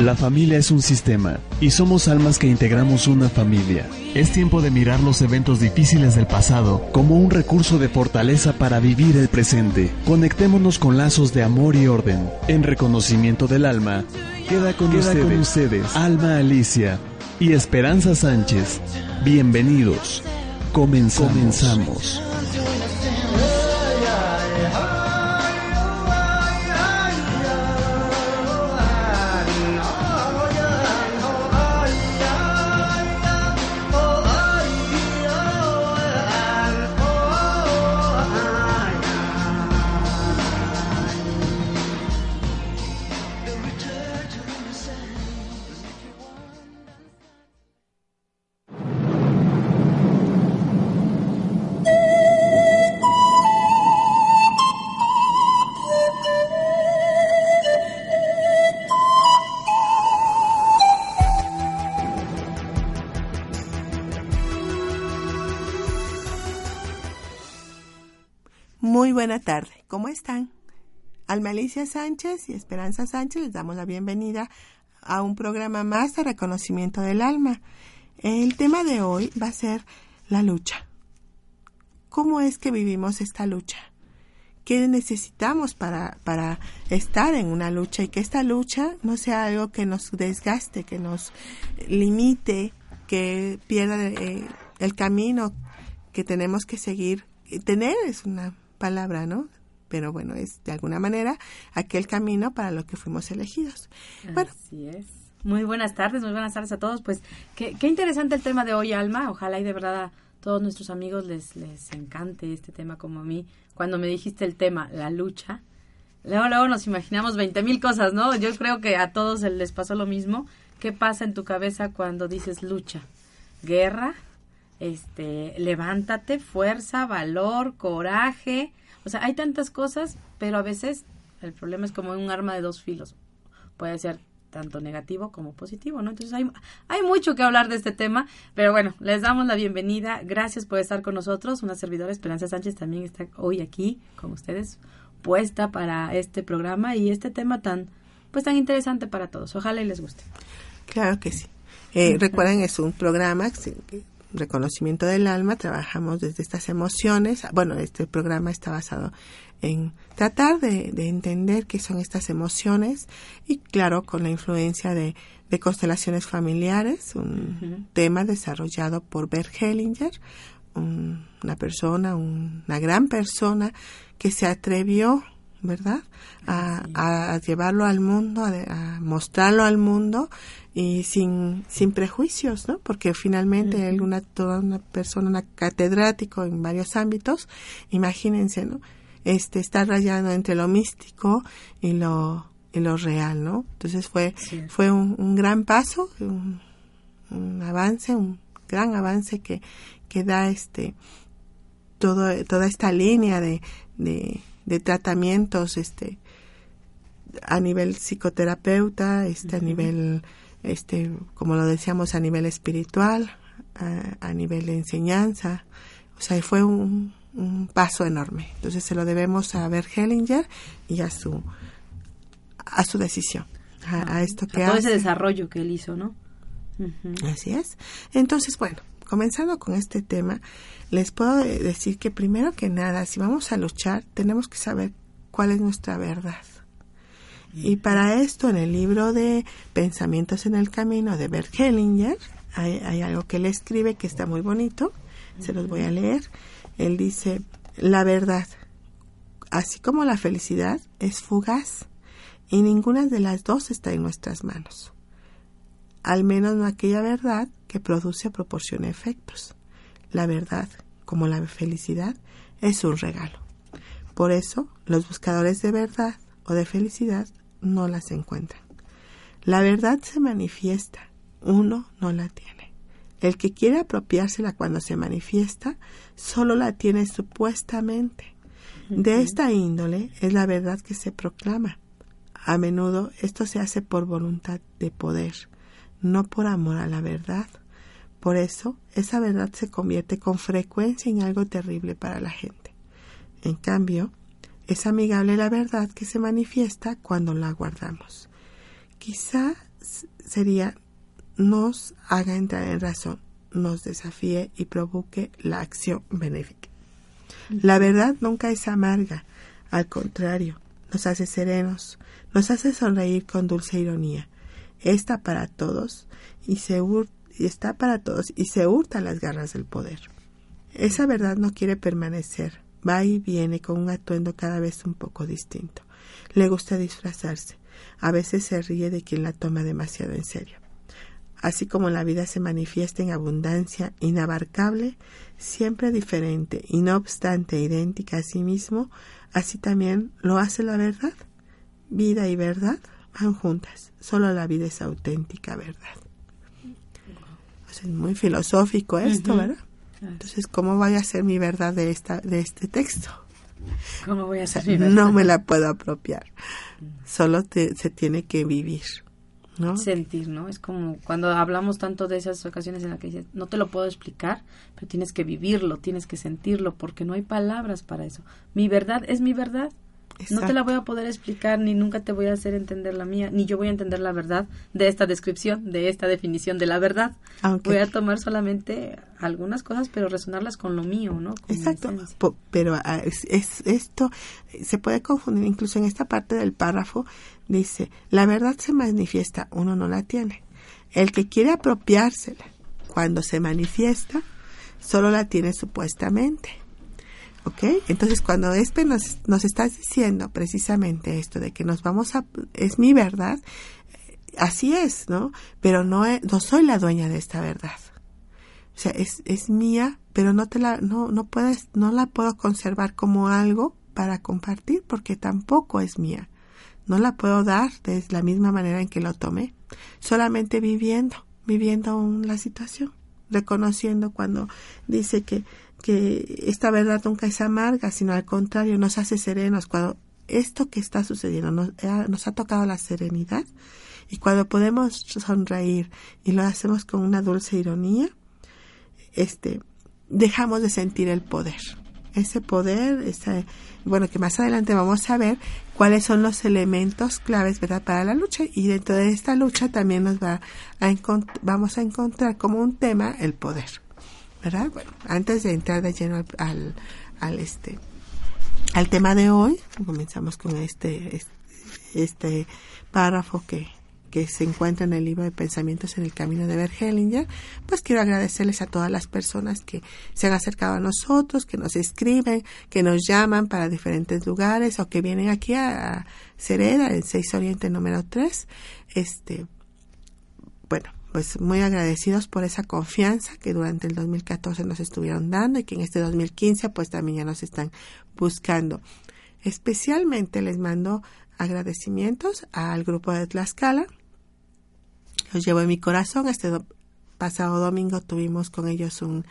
La familia es un sistema y somos almas que integramos una familia. Es tiempo de mirar los eventos difíciles del pasado como un recurso de fortaleza para vivir el presente. Conectémonos con lazos de amor y orden. En reconocimiento del alma, queda con, ustedes, Alma Alicia y Esperanza Sánchez. Bienvenidos. Comenzamos. Tarde. ¿Cómo están? Alma Alicia Sánchez y Esperanza Sánchez les damos la bienvenida a un programa más de reconocimiento del alma. El tema de hoy va a ser la lucha. ¿Cómo es que vivimos esta lucha? ¿Qué necesitamos para, para estar en una lucha y que esta lucha no sea algo que nos desgaste, que nos limite, que pierda eh, el camino que tenemos que seguir? Tener es una palabra, ¿no? Pero bueno, es de alguna manera aquel camino para lo que fuimos elegidos. Así es. Muy buenas tardes, muy buenas tardes a todos. Pues qué, qué interesante el tema de hoy, Alma. Ojalá y de verdad a todos nuestros amigos les, les encante este tema como a mí. Cuando me dijiste el tema, la lucha, luego, luego nos imaginamos 20 mil cosas, ¿no? Yo creo que a todos les pasó lo mismo. ¿Qué pasa en tu cabeza cuando dices lucha? Guerra, este, levántate, fuerza, valor, coraje. O sea, hay tantas cosas, pero a veces el problema es como un arma de dos filos. Puede ser tanto negativo como positivo, ¿no? Entonces hay, hay mucho que hablar de este tema, pero bueno, les damos la bienvenida. Gracias por estar con nosotros. Una servidora, Esperanza Sánchez, también está hoy aquí con ustedes, puesta para este programa y este tema tan, pues tan interesante para todos. Ojalá y les guste. Claro que sí. Eh, recuerden, es un programa reconocimiento del alma, trabajamos desde estas emociones. Bueno, este programa está basado en tratar de, entender qué son estas emociones y claro, con la influencia de, constelaciones familiares, un tema desarrollado por Bert Hellinger, una persona, una gran persona que se atrevió ¿verdad? A, llevarlo al mundo, a, mostrarlo al mundo y sin, sin prejuicios, ¿no? Porque finalmente él, una, toda una persona, una catedrático en varios ámbitos, imagínense, ¿no? Este, está rayando entre lo místico y lo, y lo real, ¿no? Entonces fue, fue un, gran paso, un, avance, un gran avance que, que da este, todo, toda esta línea de, de, de tratamientos, este, a nivel psicoterapeuta, este, a nivel este, como lo decíamos, a nivel espiritual, a, nivel de enseñanza. O sea, fue un, paso enorme. Entonces se lo debemos a Bert Hellinger y a su, a su decisión, a, ah, esto que todo ese desarrollo que él hizo, ¿no? Así es. Entonces, bueno, comenzando con este tema, les puedo decir que primero que nada, si vamos a luchar, tenemos que saber cuál es nuestra verdad. Y para esto, en el libro de Pensamientos en el Camino de Bert Hellinger, hay, algo que él escribe que está muy bonito, se los voy a leer. Él dice, la verdad, así como la felicidad, es fugaz y ninguna de las dos está en nuestras manos. Al menos no aquella verdad que produce o proporciona efectos. La verdad, como la felicidad, es un regalo. Por eso, los buscadores de verdad o de felicidad no las encuentran. La verdad se manifiesta, uno no la tiene. El que quiere apropiársela cuando se manifiesta, solo la tiene supuestamente. De esta índole es la verdad que se proclama. A menudo esto se hace por voluntad de poder, no por amor a la verdad. Por eso, esa verdad se convierte con frecuencia en algo terrible para la gente. En cambio, es amigable la verdad que se manifiesta cuando la guardamos. Quizá sería nos haga entrar en razón, nos desafíe y provoque la acción benéfica. La verdad nunca es amarga, al contrario, nos hace serenos, nos hace sonreír con dulce ironía. Está para todos y se está para todos y se hurta las garras del poder. Esa verdad no quiere permanecer, va y viene con un atuendo cada vez un poco distinto. Le gusta disfrazarse, a veces se ríe de quien la toma demasiado en serio. Así como la vida se manifiesta en abundancia inabarcable, siempre diferente y no obstante idéntica a sí mismo, así también lo hace la verdad. Vida y verdad van juntas, solo la vida es auténtica verdad. Es muy filosófico esto, ¿verdad? Entonces, ¿cómo voy a ser mi verdad de, esta, de este texto? ¿Cómo voy a ser No me la puedo apropiar. Solo se tiene que vivir. ¿no? Sentir, ¿no? Es como cuando hablamos tanto de esas ocasiones en las que dices, no te lo puedo explicar, pero tienes que vivirlo, tienes que sentirlo, porque no hay palabras para eso. Mi verdad es mi verdad no te la voy a poder explicar, ni nunca te voy a hacer entender la mía, ni yo voy a entender la verdad de esta descripción, de esta definición de la verdad. Voy a tomar solamente algunas cosas, pero resonarlas con lo mío, ¿no? Exacto. pero ah, es, esto se puede confundir, incluso en esta parte del párrafo dice, la verdad se manifiesta, uno no la tiene. El que quiere apropiársela cuando se manifiesta, solo la tiene supuestamente. ¿Ok? Entonces, cuando Espe nos, nos estás diciendo precisamente esto de que nos vamos a... es mi verdad, así es, ¿no? Pero no, no soy la dueña de esta verdad. O sea, es, es mía, pero no te la, no, no puedes, no la puedo conservar como algo para compartir porque tampoco es mía. No la puedo dar de la misma manera en que lo tomé. Solamente viviendo, viviendo la situación, reconociendo cuando dice que que esta verdad nunca es amarga, sino al contrario, nos hace serenos. Cuando esto que está sucediendo nos, eh, nos ha tocado la serenidad y cuando podemos sonreír y lo hacemos con una dulce ironía, este, dejamos de sentir el poder. Ese poder, ese, bueno, que más adelante vamos a ver cuáles son los elementos claves, ¿verdad?, para la lucha. Y dentro de esta lucha también nos va a vamos a encontrar como un tema el poder. ¿Verdad? Bueno, antes de entrar de lleno al, al, este al tema de hoy, comenzamos con este este, párrafo que, que se encuentra en el libro de Pensamientos en el Camino de Bergelinger, pues quiero agradecerles a todas las personas que se han acercado a nosotros, que nos escriben, que nos llaman para diferentes lugares o que vienen aquí a, Cereda, en 6 Oriente número 3. Este, bueno, pues muy agradecidos por esa confianza que durante el 2014 nos estuvieron dando y que en este 2015 pues también ya nos están buscando. Especialmente les mando agradecimientos al grupo de Tlaxcala. Los llevo en mi corazón. Este pasado domingo tuvimos con ellos un,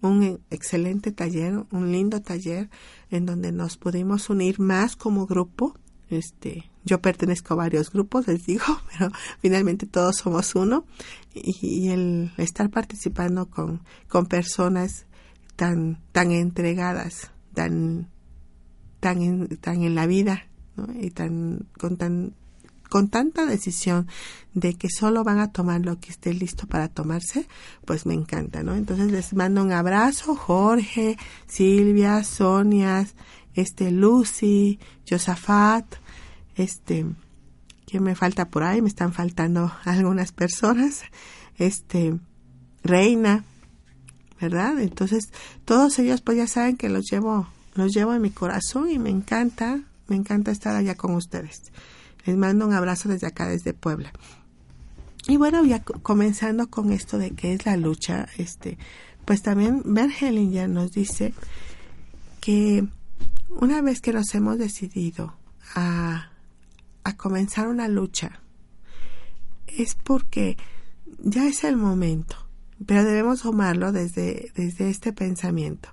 un excelente taller, un lindo taller en donde nos pudimos unir más como grupo. Este, yo pertenezco a varios grupos, les digo, pero finalmente todos somos uno y, el estar participando con, con personas tan, tan entregadas, tan, tan, en, tan en la vida y tan, con tan con tanta decisión de que solo van a tomar lo que esté listo para tomarse, pues me encanta, ¿no? Entonces les mando un abrazo, Jorge, Silvia, Sonia, este, Lucy, Josafat, este, que me falta por ahí, me están faltando algunas personas, este, Reina, ¿verdad? Entonces, todos ellos pues ya saben que los llevo, los llevo en mi corazón y me encanta, me encanta estar allá con ustedes. Les mando un abrazo desde acá, desde Puebla. Y bueno, ya comenzando con esto de qué es la lucha, este, pues también ya nos dice que una vez que nos hemos decidido a a comenzar una lucha es porque ya es el momento, pero debemos tomarlo desde, desde este pensamiento.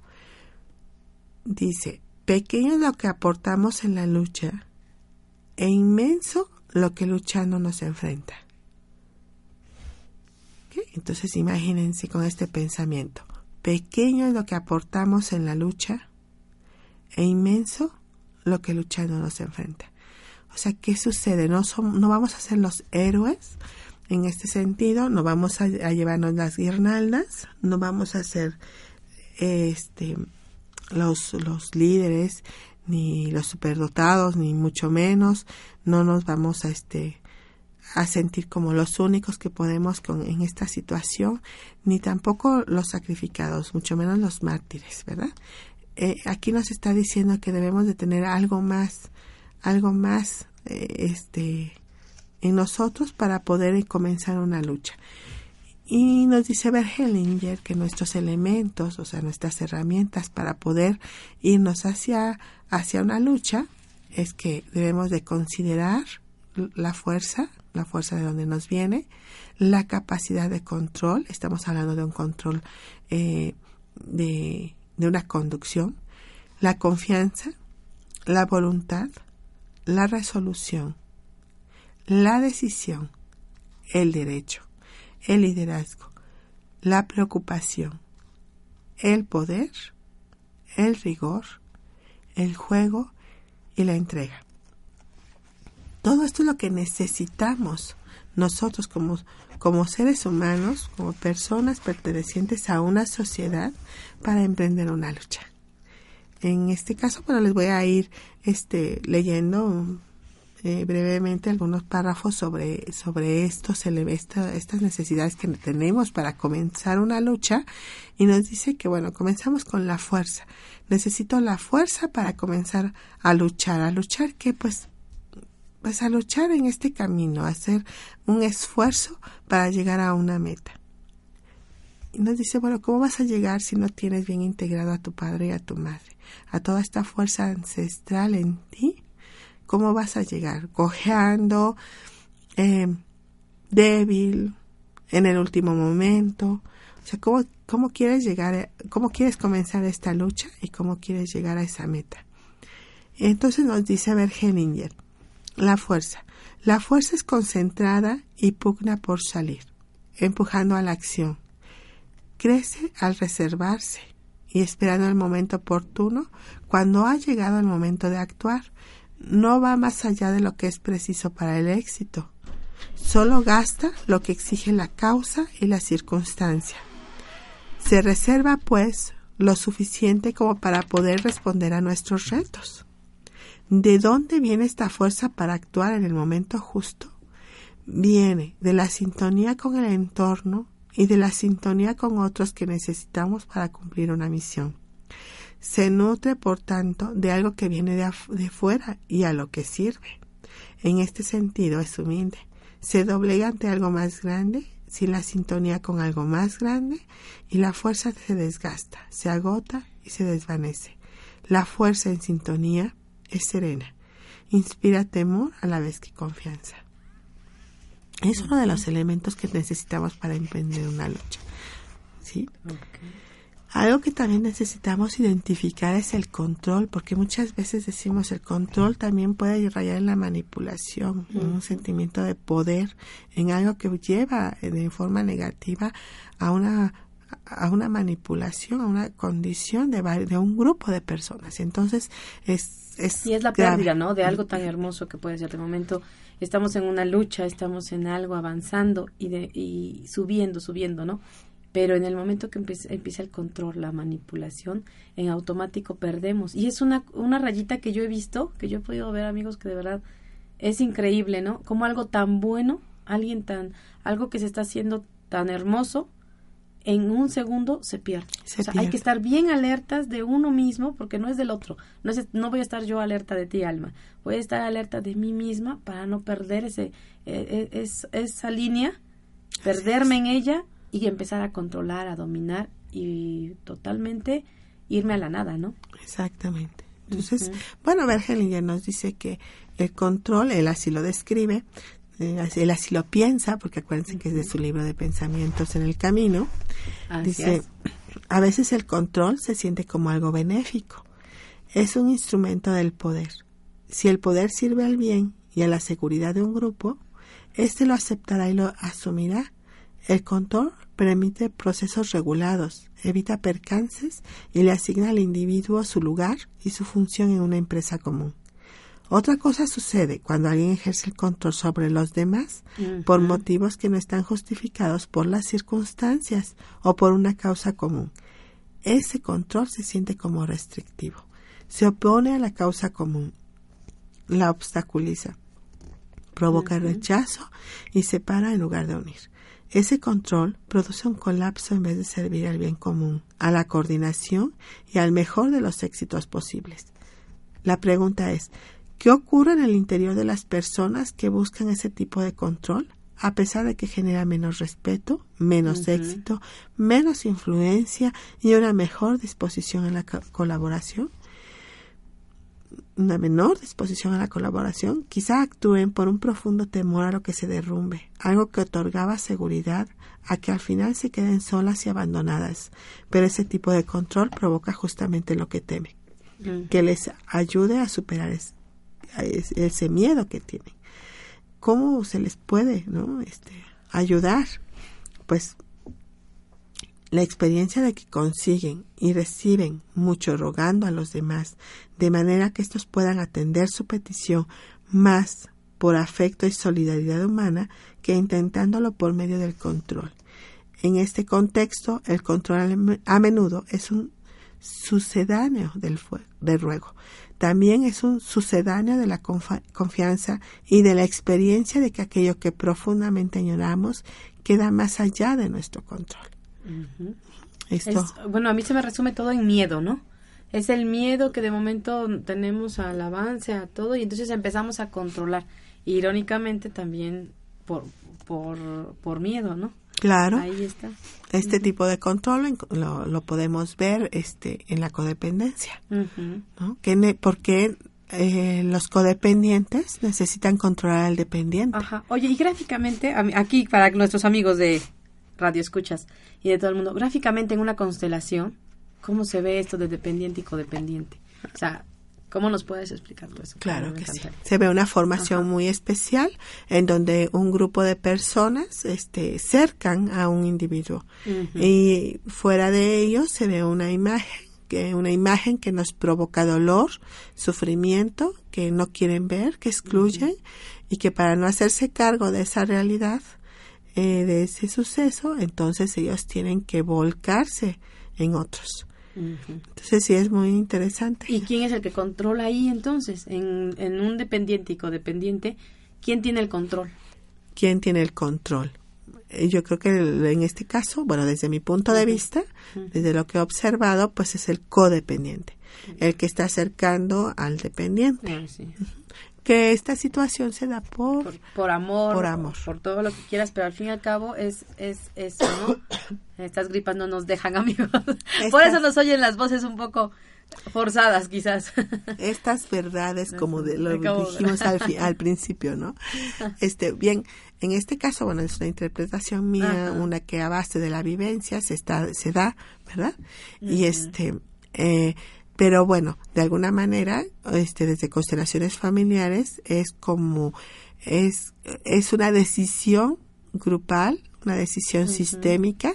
Dice, pequeño es lo que aportamos en la lucha e inmenso lo que luchando nos enfrenta. Entonces imagínense con este pensamiento. Pequeño es lo que aportamos en la lucha e inmenso lo que luchando nos enfrenta. O sea, ¿qué sucede? No, no vamos a ser los héroes en este sentido, no vamos a, a llevarnos las guirnaldas, no vamos a ser este, los, los líderes, ni los superdotados, ni mucho menos, no nos vamos a este a sentir como los únicos que podemos con, en esta situación, ni tampoco los sacrificados, mucho menos los mártires, ¿verdad? Eh, aquí nos está diciendo que debemos de tener algo más, algo más, eh, este, en nosotros para poder comenzar una lucha. Y nos dice Bergelinger que nuestros elementos, o sea, nuestras herramientas para poder irnos hacia, hacia una lucha, es que debemos de considerar la fuerza, la fuerza de donde nos viene, la capacidad de control, estamos hablando de un control eh, de, de una conducción, la confianza, la voluntad, la resolución, la decisión, el derecho el liderazgo, la preocupación, el poder, el rigor, el juego y la entrega. Todo esto es lo que necesitamos nosotros como, como seres humanos, como personas pertenecientes a una sociedad para emprender una lucha. En este caso, bueno, les voy a ir este, leyendo eh, brevemente algunos párrafos sobre, sobre estos, estas necesidades que tenemos para comenzar una lucha y nos dice que, bueno, comenzamos con la fuerza. Necesito la fuerza para comenzar a luchar. ¿A luchar que Pues, pues a luchar en este camino, a hacer un esfuerzo para llegar a una meta. Nos dice, bueno, ¿cómo vas a llegar si no tienes bien integrado a tu padre y a tu madre? A toda esta fuerza ancestral en ti ¿Cómo vas a llegar? Cojeando, eh, débil, en el último momento. O sea, ¿cómo, ¿cómo quieres llegar, cómo quieres comenzar esta lucha y cómo quieres llegar a esa meta? Entonces nos dice Bergeninger, la fuerza. La fuerza es concentrada y pugna por salir, empujando a la acción. Crece al reservarse y esperando el momento oportuno cuando ha llegado el momento de actuar no va más allá de lo que es preciso para el éxito. Solo gasta lo que exige la causa y la circunstancia. Se reserva, pues, lo suficiente como para poder responder a nuestros retos. ¿De dónde viene esta fuerza para actuar en el momento justo? Viene de la sintonía con el entorno y de la sintonía con otros que necesitamos para cumplir una misión. Se nutre, por tanto, de algo que viene de, fuera y a lo que sirve. En este sentido es humilde. Se doblega ante algo más grande, sin la sintonía con algo más grande, y la fuerza se desgasta, se agota y se desvanece. La fuerza en sintonía es serena, inspira temor a la vez que confianza. Es uno de los elementos que necesitamos para emprender una lucha. ¿Sí? Algo que también necesitamos identificar es el control, porque muchas veces decimos el control también puede rayar en la manipulación, en un sentimiento de poder, en algo que lleva de forma negativa a una a una manipulación, a una condición de, de un grupo de personas. Entonces, es, es y es la pérdida, ¿no? De algo tan hermoso que puede ser. De momento, estamos en una lucha, estamos en algo avanzando y, de, y subiendo, subiendo, ¿no? pero en el momento que empieza, empieza, el control, la manipulación, en automático perdemos. Y es una, una rayita que yo he visto, que yo he podido ver amigos que de verdad es increíble, ¿no? Como algo tan bueno, alguien tan, algo que se está haciendo tan hermoso, en un segundo se pierde. o sea, hay que estar bien alertas de uno mismo porque no es del otro. No, es, no voy a estar yo alerta de ti, alma. Voy a estar alerta de mí misma para no perder ese, e, e, esa línea, perderme en ella y empezar a controlar, a dominar y totalmente irme a la nada, ¿no? Exactamente. Entonces, bueno, Bergelinger nos dice que el control, él así lo describe, él así lo piensa, porque acuérdense que es de su libro de pensamientos en el camino, dice, a veces el control se siente como algo benéfico, es un instrumento del poder. Si el poder sirve al bien y a la seguridad de un grupo, éste lo aceptará y lo asumirá. El control permite procesos regulados, evita percances y le asigna al individuo su lugar y su función en una empresa común. Otra cosa sucede cuando alguien ejerce el control sobre los demás por motivos que no están justificados por las circunstancias o por una causa común. Ese control se siente como restrictivo. Se opone a la causa común. La obstaculiza. Provoca rechazo y separa en lugar de unir. Ese control produce un colapso en vez de servir al bien común, a la coordinación y al mejor de los éxitos posibles. La pregunta es, ¿Qué ocurre en el interior de las personas que buscan ese tipo de control? A pesar de que genera menos respeto, menos éxito, menos influencia y una mejor disposición en la colaboración. Una menor disposición a la colaboración, quizá actúen por un profundo temor a lo que se derrumbe, algo que otorgaba seguridad a que al final se queden solas y abandonadas. Pero ese tipo de control provoca justamente lo que teme, que les ayude a superar ese miedo que tienen. ¿Cómo se les puede ¿no? este, ayudar? Pues la experiencia de que consiguen y reciben mucho rogando a los demás, de manera que estos puedan atender su petición más por afecto y solidaridad humana que intentándolo por medio del control. En este contexto, el control a menudo es un sucedáneo del, del ruego, también es un sucedáneo de la confianza y de la experiencia de que aquello que profundamente añoramos queda más allá de nuestro control. bueno, a mí se me resume todo en miedo, ¿no? Es el miedo que de momento tenemos al avance, a todo, y entonces empezamos a controlar. Irónicamente también por, por, por miedo, ¿no? Claro. Ahí está. Este tipo de control lo, lo, podemos ver este, en la codependencia. ¿no? Que porque eh, los codependientes necesitan controlar al dependiente. Ajá. Oye, y gráficamente, aquí para nuestros amigos de Radio Escuchas y de todo el mundo, gráficamente en una constelación, ¿cómo se ve esto de dependiente y codependiente? O sea, ¿Cómo nos puedes explicar eso? Claro que sí. Se ve una formación muy especial en donde un grupo de personas este, cercan a un individuo y fuera de ellos se ve una imagen que una imagen que nos provoca dolor, sufrimiento, que no quieren ver, que excluyen y que para no hacerse cargo de esa realidad, eh, de ese suceso, entonces ellos tienen que volcarse en otros. Entonces sí es muy interesante. ¿Y quién es el que controla ahí entonces? En, en un dependiente y codependiente, ¿quién tiene el control? ¿Quién tiene el control? Eh, yo creo que en este caso, bueno, desde mi punto de vista, desde lo que he observado, pues es el codependiente, el que está acercando al dependiente. Ah, que esta situación se da por por, amor, por amor, por, todo lo que quieras, pero al fin y al cabo es es eso, ¿no? Estas gripas no nos dejan amigos. por eso nos oyen las voces un poco forzadas quizás. Estas verdades como de, lo dijimos al, al principio, ¿no? Este, bien, en este caso, bueno, es una interpretación mía, una que a base de la vivencia se está se da, ¿verdad? Y este eh, pero bueno, de alguna manera, este, desde constelaciones familiares es como, es, es una decisión grupal, una decisión sistémica,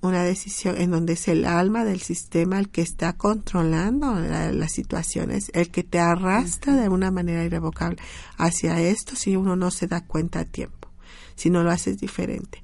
una decisión en donde es el alma del sistema el que está controlando las situaciones, el que te arrastra de una manera irrevocable hacia esto si uno no se da cuenta a tiempo, si no lo haces diferente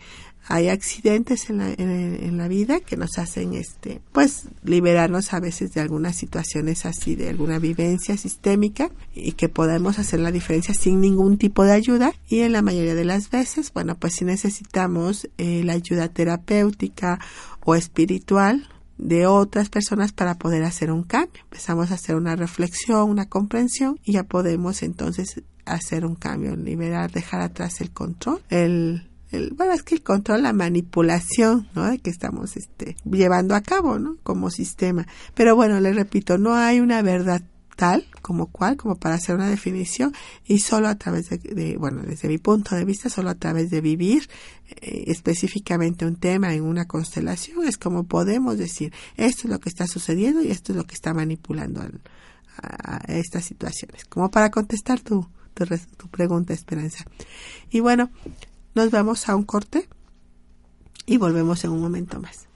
hay accidentes en la, en, la vida que nos hacen este pues liberarnos a veces de algunas situaciones así de alguna vivencia sistémica y que podemos hacer la diferencia sin ningún tipo de ayuda y en la mayoría de las veces bueno pues si necesitamos eh, la ayuda terapéutica o espiritual de otras personas para poder hacer un cambio. Empezamos a hacer una reflexión, una comprensión y ya podemos entonces hacer un cambio, liberar, dejar atrás el control, el el, bueno, es que el control, la manipulación, ¿no? Que estamos este, llevando a cabo, ¿no? Como sistema. Pero bueno, le repito, no hay una verdad tal como cual, como para hacer una definición y solo a través de, bueno, desde mi punto de vista, solo a través de vivir eh, específicamente un tema en una constelación es como podemos decir, esto es lo que está sucediendo y esto es lo que está manipulando a, estas situaciones, como para contestar tu, tu, tu pregunta, Esperanza. Y bueno, nos vamos a un corte y volvemos en un momento más.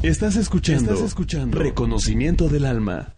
Estás escuchando, Estás escuchando Reconocimiento del Alma.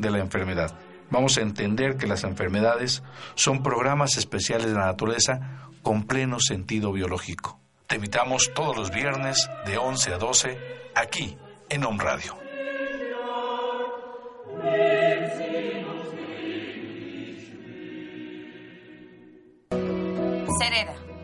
de la enfermedad. Vamos a entender que las enfermedades son programas especiales de la naturaleza con pleno sentido biológico. Te invitamos todos los viernes de 11 a 12 aquí en Home Radio. Cereda,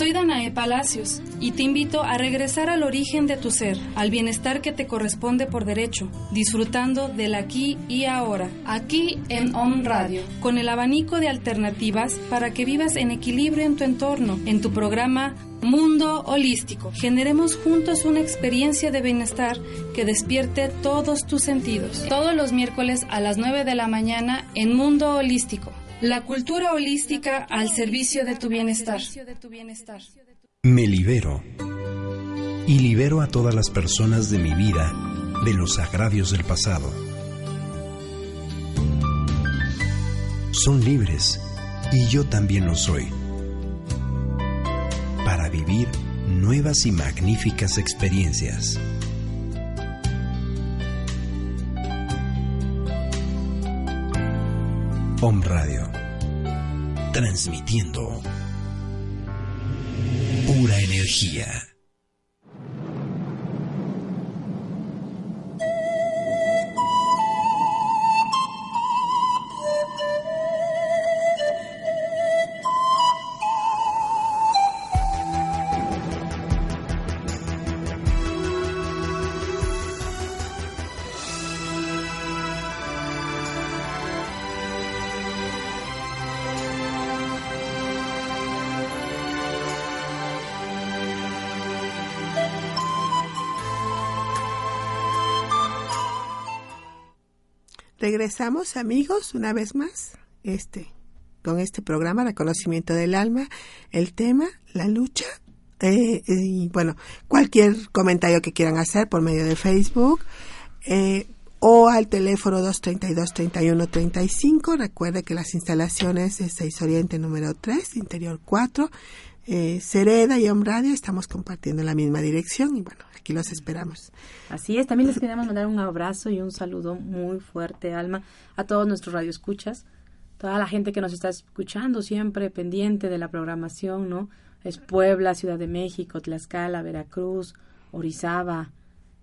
Soy Danae Palacios y te invito a regresar al origen de tu ser, al bienestar que te corresponde por derecho, disfrutando del aquí y ahora, aquí en On Radio, con el abanico de alternativas para que vivas en equilibrio en tu entorno, en tu programa Mundo Holístico. Generemos juntos una experiencia de bienestar que despierte todos tus sentidos. Todos los miércoles a las 9 de la mañana en Mundo Holístico. La cultura holística al servicio de tu bienestar. Me libero y libero a todas las personas de mi vida de los agravios del pasado. Son libres y yo también lo soy para vivir nuevas y magníficas experiencias. Home Radio. Transmitiendo pura energía. Regresamos amigos una vez más este con este programa Reconocimiento del Alma, el tema, la lucha eh, y bueno, cualquier comentario que quieran hacer por medio de Facebook eh, o al teléfono 232-3135. Recuerde que las instalaciones es 6 Oriente número 3, Interior 4, eh, Cereda y Home Radio estamos compartiendo la misma dirección y bueno, aquí los esperamos. Así es, también les queremos mandar un abrazo y un saludo muy fuerte, Alma, a todos nuestros radioescuchas, toda la gente que nos está escuchando siempre pendiente de la programación, ¿no? Es Puebla, Ciudad de México, Tlaxcala, Veracruz, Orizaba,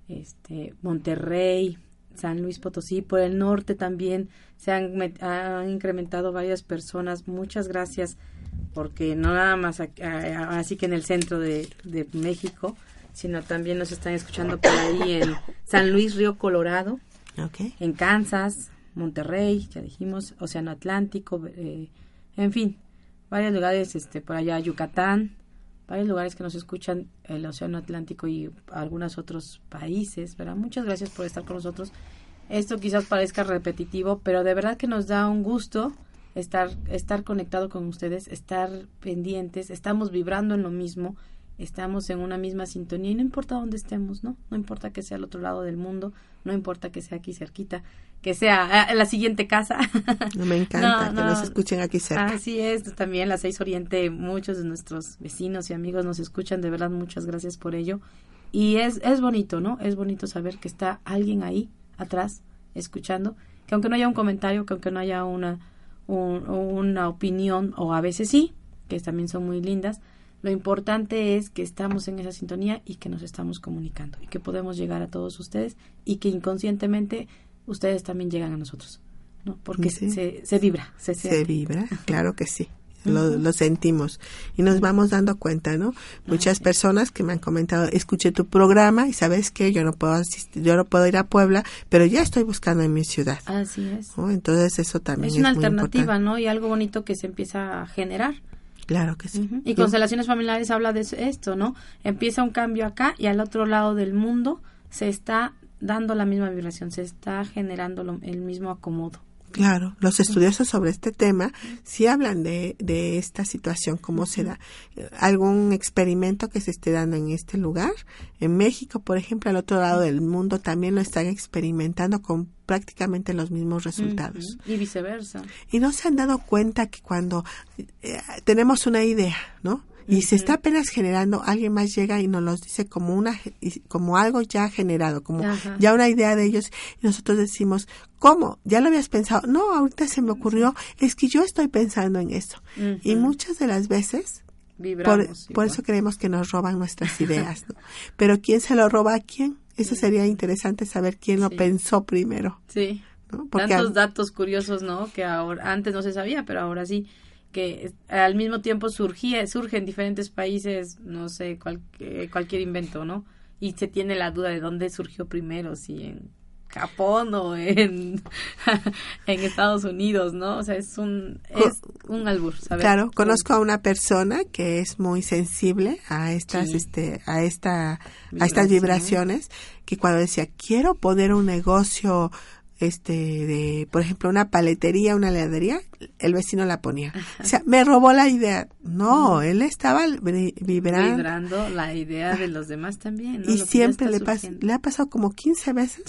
este, Monterrey, San Luis Potosí, por el norte también se han, han incrementado varias personas. Muchas gracias porque no nada más así que en el centro de, de México, sino también nos están escuchando por ahí en San Luis, Río Colorado, en Kansas, Monterrey, ya dijimos, Océano Atlántico, eh, en fin, varios lugares, este, por allá Yucatán, varios lugares que nos escuchan el Océano Atlántico y algunos otros países, ¿verdad? Muchas gracias por estar con nosotros. Esto quizás parezca repetitivo, pero de verdad que nos da un gusto estar, estar conectado con ustedes, estar pendientes, estamos vibrando en lo mismo estamos en una misma sintonía y no importa dónde estemos, ¿no? No importa que sea al otro lado del mundo, no importa que sea aquí cerquita, que sea en la siguiente casa. No, me encanta que nos escuchen aquí cerca. Así es, también la 6 Oriente, muchos de nuestros vecinos y amigos nos escuchan, de verdad muchas gracias por ello. Y es, es bonito, ¿no? Es bonito saber que está alguien ahí atrás escuchando, que aunque no haya un comentario, que aunque no haya una, una opinión, o a veces sí, que también son muy lindas, lo importante es que estamos en esa sintonía y que nos estamos comunicando y que podemos llegar a todos ustedes y que inconscientemente ustedes también llegan a nosotros, ¿no? Porque se, se, vibra. Se, se vibra, claro que sí. Lo, lo, sentimos y nos vamos dando cuenta, ¿no? Muchas personas que me han comentado, escuché tu programa y sabes que yo no puedo asistir, yo no puedo ir a Puebla, pero ya estoy buscando en mi ciudad. Así es. Entonces eso también es una alternativa, ¿no? Y algo bonito que se empieza a generar. Claro que sí. Y constelaciones familiares habla de esto, ¿no? Empieza un cambio acá y al otro lado del mundo se está dando la misma vibración, se está generando el mismo acomodo. Claro, los estudiosos sobre este tema sí hablan de, de esta situación, cómo se da. Algún experimento que se esté dando en este lugar. En México, por ejemplo, al otro lado del mundo también lo están experimentando con prácticamente los mismos resultados. Y viceversa. Y no se han dado cuenta que cuando eh, tenemos una idea, ¿no? Y se está apenas generando, alguien más llega y nos los dice como una como algo ya generado, como ya una idea de ellos y nosotros decimos, ¿cómo? ¿Ya lo habías pensado? No, ahorita se me ocurrió, es que yo estoy pensando en esto. Y muchas de las veces por, por, eso creemos que nos roban nuestras ideas, ¿no? Pero ¿quién se lo roba a quién? Eso sería interesante saber quién lo pensó primero. Sí. Tantos datos curiosos, ¿no? Que ahora antes no se sabía, pero ahora sí que al mismo tiempo surgía, surge en diferentes países, no sé, eh, cualquier invento, ¿no? Y se tiene la duda de dónde surgió primero, si en Japón o en, en Estados Unidos, ¿no? O sea, es un, es un albur, ¿sabes? Claro, conozco a una persona que es muy sensible a estas, este, a esta, a estas vibraciones, que cuando decía, quiero poner un negocio este de por ejemplo una paletería una heladería el vecino la ponía. O sea me robó la idea. No él estaba vibrando. La idea de los demás también y siempre le le ha pasado como 15 veces.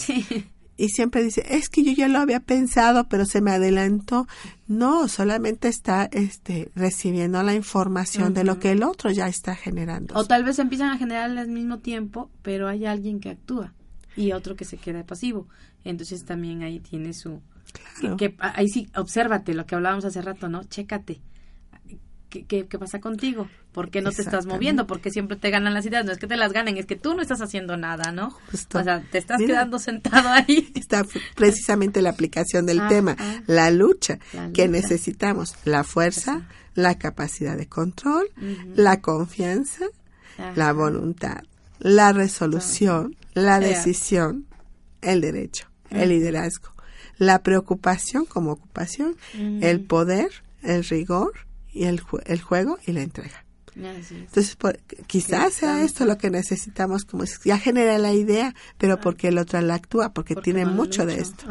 Y siempre dice es que yo ya lo había pensado pero se me adelantó no solamente está este recibiendo la información de lo que el otro ya está generando. O tal vez empiezan a generar al mismo tiempo pero hay alguien que actúa y otro que se queda pasivo. Entonces también ahí tiene su... Que, ahí sí, obsérvate lo que hablábamos hace rato, ¿no? Chécate. ¿Qué, qué, pasa contigo? ¿Por qué no te estás moviendo? ¿Por qué siempre te ganan las ideas? No es que te las ganen, es que tú no estás haciendo nada, ¿no? O sea, te estás quedando sentado ahí. Está precisamente la aplicación del ah, tema, ah. la, lucha, que necesitamos, la fuerza, la capacidad de control, la confianza, la voluntad, la resolución, la decisión, el derecho, el liderazgo, la preocupación como ocupación, el poder, el rigor y el, el juego y la entrega. Entonces, quizás sea esto lo que necesitamos, como ya genera la idea, pero ah. porque el otro la actúa, porque, tiene mucho de esto.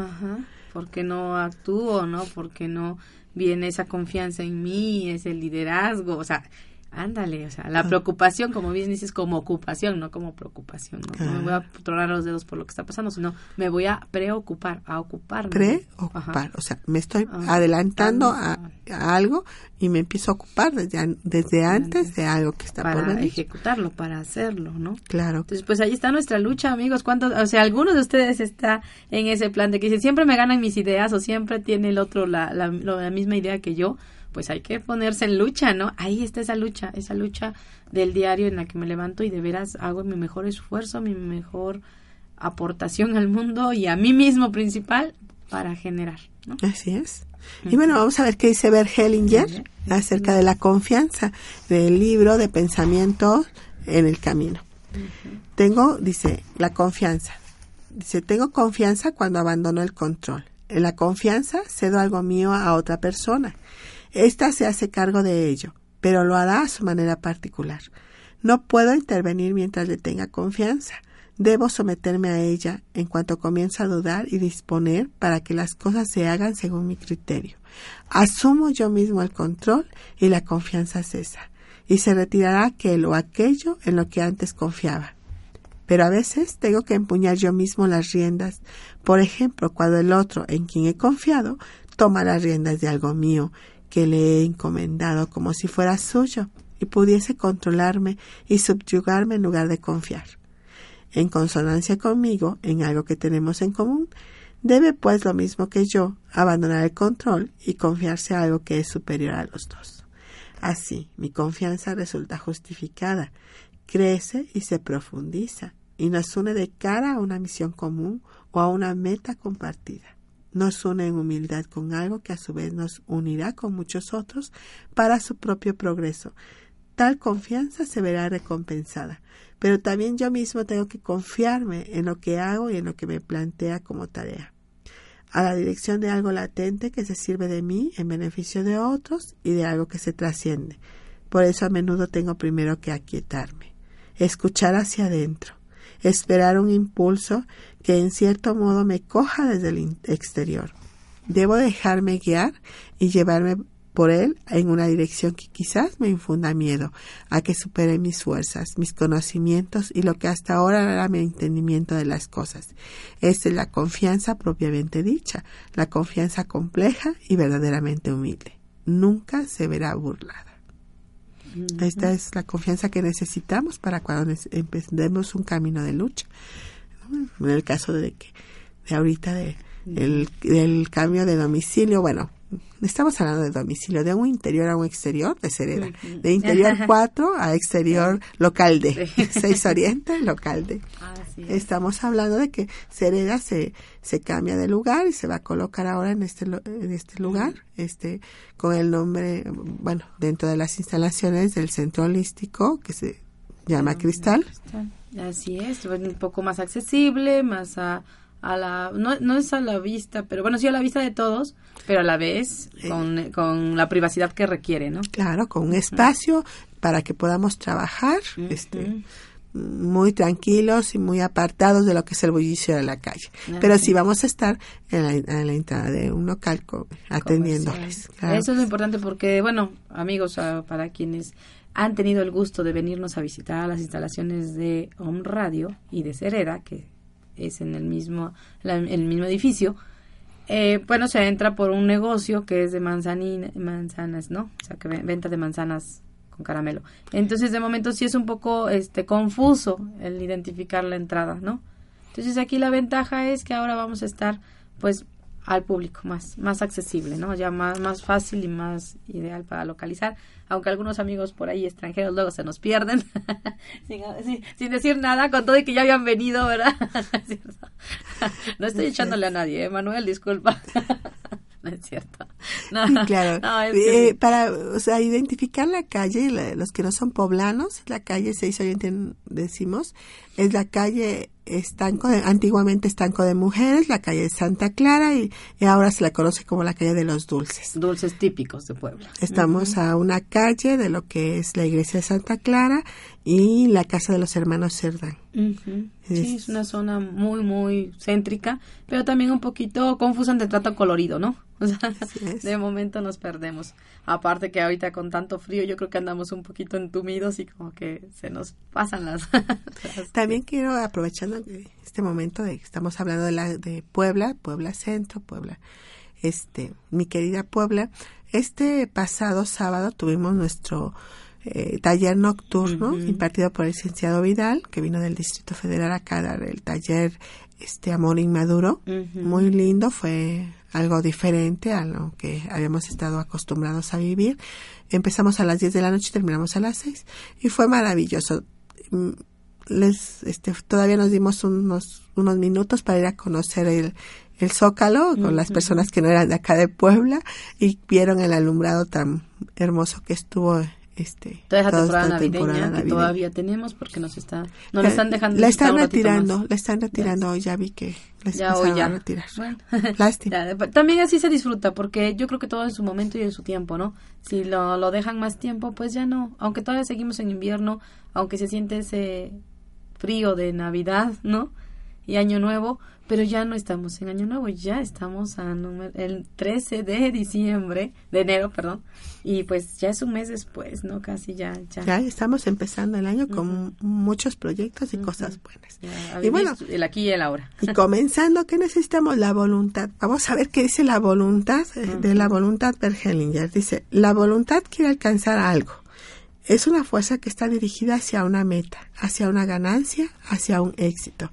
Porque no actúo, ¿no? Porque no viene esa confianza en mí, ese liderazgo, o sea, Ándale, o sea, la ah. preocupación, como bien dices, como ocupación, no como preocupación. ¿no? me voy a tronar los dedos por lo que está pasando, sino me voy a preocupar, a ocuparme. Preocupar, o sea, me estoy ah, adelantando a, algo y me empiezo a ocupar desde, desde antes de algo que está para por venir. ejecutarlo, para hacerlo, ¿no? Claro. Entonces, pues ahí está nuestra lucha, amigos. ¿Cuántos, o sea, algunos de ustedes está en ese plan de que dicen, siempre me ganan mis ideas o siempre tiene el otro la, la, la misma idea que yo? Pues hay que ponerse en lucha, ¿no? Ahí está esa lucha, esa lucha del diario en la que me levanto y de veras hago mi mejor esfuerzo, mi mejor aportación al mundo y a mí mismo principal para generar, ¿no? Así es. Y bueno, vamos a ver qué dice Bert Hellinger acerca de la confianza del libro de pensamiento en el camino. Tengo, dice, la confianza. Dice, tengo confianza cuando abandono el control. En la confianza cedo algo mío a otra persona. Esta se hace cargo de ello, pero lo hará a su manera particular. No puedo intervenir mientras le tenga confianza. Debo someterme a ella en cuanto comienzo a dudar y disponer para que las cosas se hagan según mi criterio. Asumo yo mismo el control y la confianza cesa, y se retirará aquel o aquello en lo que antes confiaba. Pero a veces tengo que empuñar yo mismo las riendas, por ejemplo, cuando el otro en quien he confiado toma las riendas de algo mío que le he encomendado como si fuera suyo y pudiese controlarme y subyugarme en lugar de confiar en consonancia conmigo en algo que tenemos en común, debe pues lo mismo que yo abandonar el control y confiarse a algo que es superior a los dos. Así, mi confianza resulta justificada, crece y se profundiza y nos une de cara a una misión común o a una meta compartida. Nos une en humildad con algo que a su vez nos unirá con muchos otros para su propio progreso. Tal confianza se verá recompensada, pero también yo mismo tengo que confiarme en lo que hago y en lo que me plantea como tarea, a la dirección de algo latente que se sirve de mí en beneficio de otros y de algo que se trasciende. Por eso a menudo tengo primero que aquietarme, escuchar hacia adentro, esperar un impulso que en cierto modo me coja desde el exterior. Debo dejarme guiar y llevarme por él en una dirección que quizás me infunda miedo a que supere mis fuerzas, mis conocimientos y lo que hasta ahora era mi entendimiento de las cosas. Esta es la confianza propiamente dicha, la confianza compleja y verdaderamente humilde. Nunca se verá burlada. Esta es la confianza que necesitamos para cuando empecemos un camino de lucha. En el caso de que de ahorita de el, del cambio de domicilio, bueno, estamos hablando de domicilio, de un interior a un exterior de Cereda, de interior 4 a exterior local de, 6 Oriente, local de. Estamos hablando de que Cereda se, se cambia de lugar y se va a colocar ahora en este, en este lugar, este, con el nombre, bueno, dentro de las instalaciones del centro holístico que se llama Cristal. Así es, un poco más accesible, más a a la no, no es a la vista, pero bueno, sí a la vista de todos, pero a la vez con, con la privacidad que requiere, ¿no? Claro, con un espacio para que podamos trabajar, este muy tranquilos y muy apartados de lo que es el bullicio de la calle. Pero sí vamos a estar en la, en la entrada de un local atendiéndoles. Eso es lo importante porque, bueno, amigos, ah, para quienes han tenido el gusto de venirnos a visitar las instalaciones de Home Radio y de Cereda, que es en el mismo, el mismo edificio, eh, bueno, se entra por un negocio que es de manzanas, ¿no? O sea, que venta de manzanas con caramelo. Entonces, de momento sí es un poco este confuso el identificar la entrada, ¿no? Entonces, aquí la ventaja es que ahora vamos a estar, pues, al público más, más accesible, ¿no? Ya más, más fácil y más ideal para localizar aunque algunos amigos por ahí extranjeros luego se nos pierden, sin, decir nada, con todo y que ya habían venido, ¿verdad? no estoy echándole a nadie, ¿eh? Manuel, disculpa. no es cierto. claro. Eh, para o sea, identificar la calle, los que no son poblanos, la calle 6 Oriente decimos, es la calle estanco de, antiguamente estanco de mujeres, la calle de Santa Clara y, ahora se la conoce como la calle de los dulces. Dulces típicos de Puebla. Estamos a una calle de lo que es la iglesia de Santa Clara y la casa de los hermanos Cerdán. Sí, es una zona muy, muy céntrica, pero también un poquito confusa de trato colorido, ¿no? O sea, de momento nos perdemos. Aparte que ahorita con tanto frío yo creo que andamos un poquito entumidos y como que se nos pasan las... También quiero, aprovechando este momento de que estamos hablando de, la, de Puebla, Puebla Centro, Puebla, este, mi querida Puebla, este pasado sábado tuvimos nuestro eh, taller nocturno impartido por el licenciado Vidal, que vino del Distrito Federal acá a dar el taller este Amor Inmaduro. Muy lindo, fue algo diferente a lo que habíamos estado acostumbrados a vivir. Empezamos a las 10 de la noche y terminamos a las 6 y fue maravilloso. Mm, les, este, todavía nos dimos unos, unos minutos para ir a conocer el, el Zócalo con las personas que no eran de acá de Puebla y vieron el alumbrado tan hermoso que estuvo este toda esa temporada, navideña, que todavía tenemos porque nos está no la están dejando la están retirando la están retirando hoy ya vi que la ya hoy ya. a retirar. Lástima. También así se disfruta porque yo creo que todo en su momento y en su tiempo no si lo, lo dejan más tiempo pues ya no. Aunque todavía seguimos en invierno aunque se siente ese frío de navidad no y año nuevo pero ya no estamos en Año Nuevo, ya estamos a el 13 de diciembre, de enero, perdón, y pues ya es un mes después, ¿no? Casi ya. Ya, estamos empezando el año con muchos proyectos y cosas buenas. y bueno, el aquí y el ahora. Y comenzando, ¿qué necesitamos? La voluntad. Vamos a ver qué dice la voluntad eh, de la voluntad Bergelinger. Dice, la voluntad quiere alcanzar algo. Es una fuerza que está dirigida hacia una meta, hacia una ganancia, hacia un éxito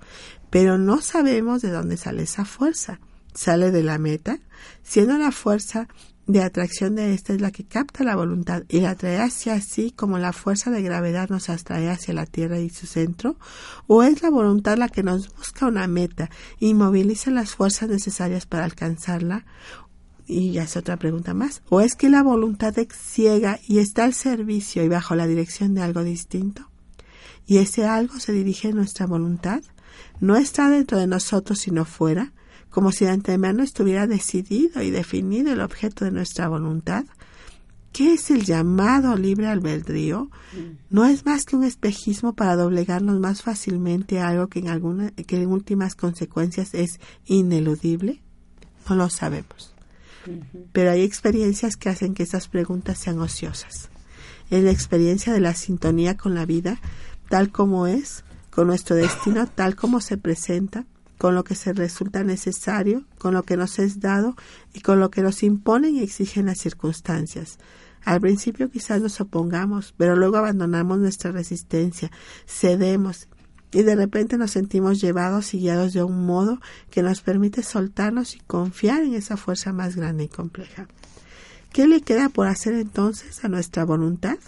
pero no sabemos de dónde sale esa fuerza. Sale de la meta, siendo la fuerza de atracción de esta es la que capta la voluntad y la atrae hacia sí como la fuerza de gravedad nos atrae hacia la Tierra y su centro, o es la voluntad la que nos busca una meta y moviliza las fuerzas necesarias para alcanzarla, y ya es otra pregunta más, o es que la voluntad es ciega y está al servicio y bajo la dirección de algo distinto, y ese algo se dirige a nuestra voluntad, no está dentro de nosotros sino fuera, como si de antemano estuviera decidido y definido el objeto de nuestra voluntad. ¿Qué es el llamado libre albedrío? No es más que un espejismo para doblegarnos más fácilmente a algo que en, alguna, que en últimas consecuencias es ineludible. No lo sabemos. Pero hay experiencias que hacen que esas preguntas sean ociosas. Es la experiencia de la sintonía con la vida, tal como es, con nuestro destino tal como se presenta, con lo que se resulta necesario, con lo que nos es dado y con lo que nos imponen y exigen las circunstancias. Al principio quizás nos opongamos, pero luego abandonamos nuestra resistencia, cedemos y de repente nos sentimos llevados y guiados de un modo que nos permite soltarnos y confiar en esa fuerza más grande y compleja. ¿Qué le queda por hacer entonces a nuestra voluntad?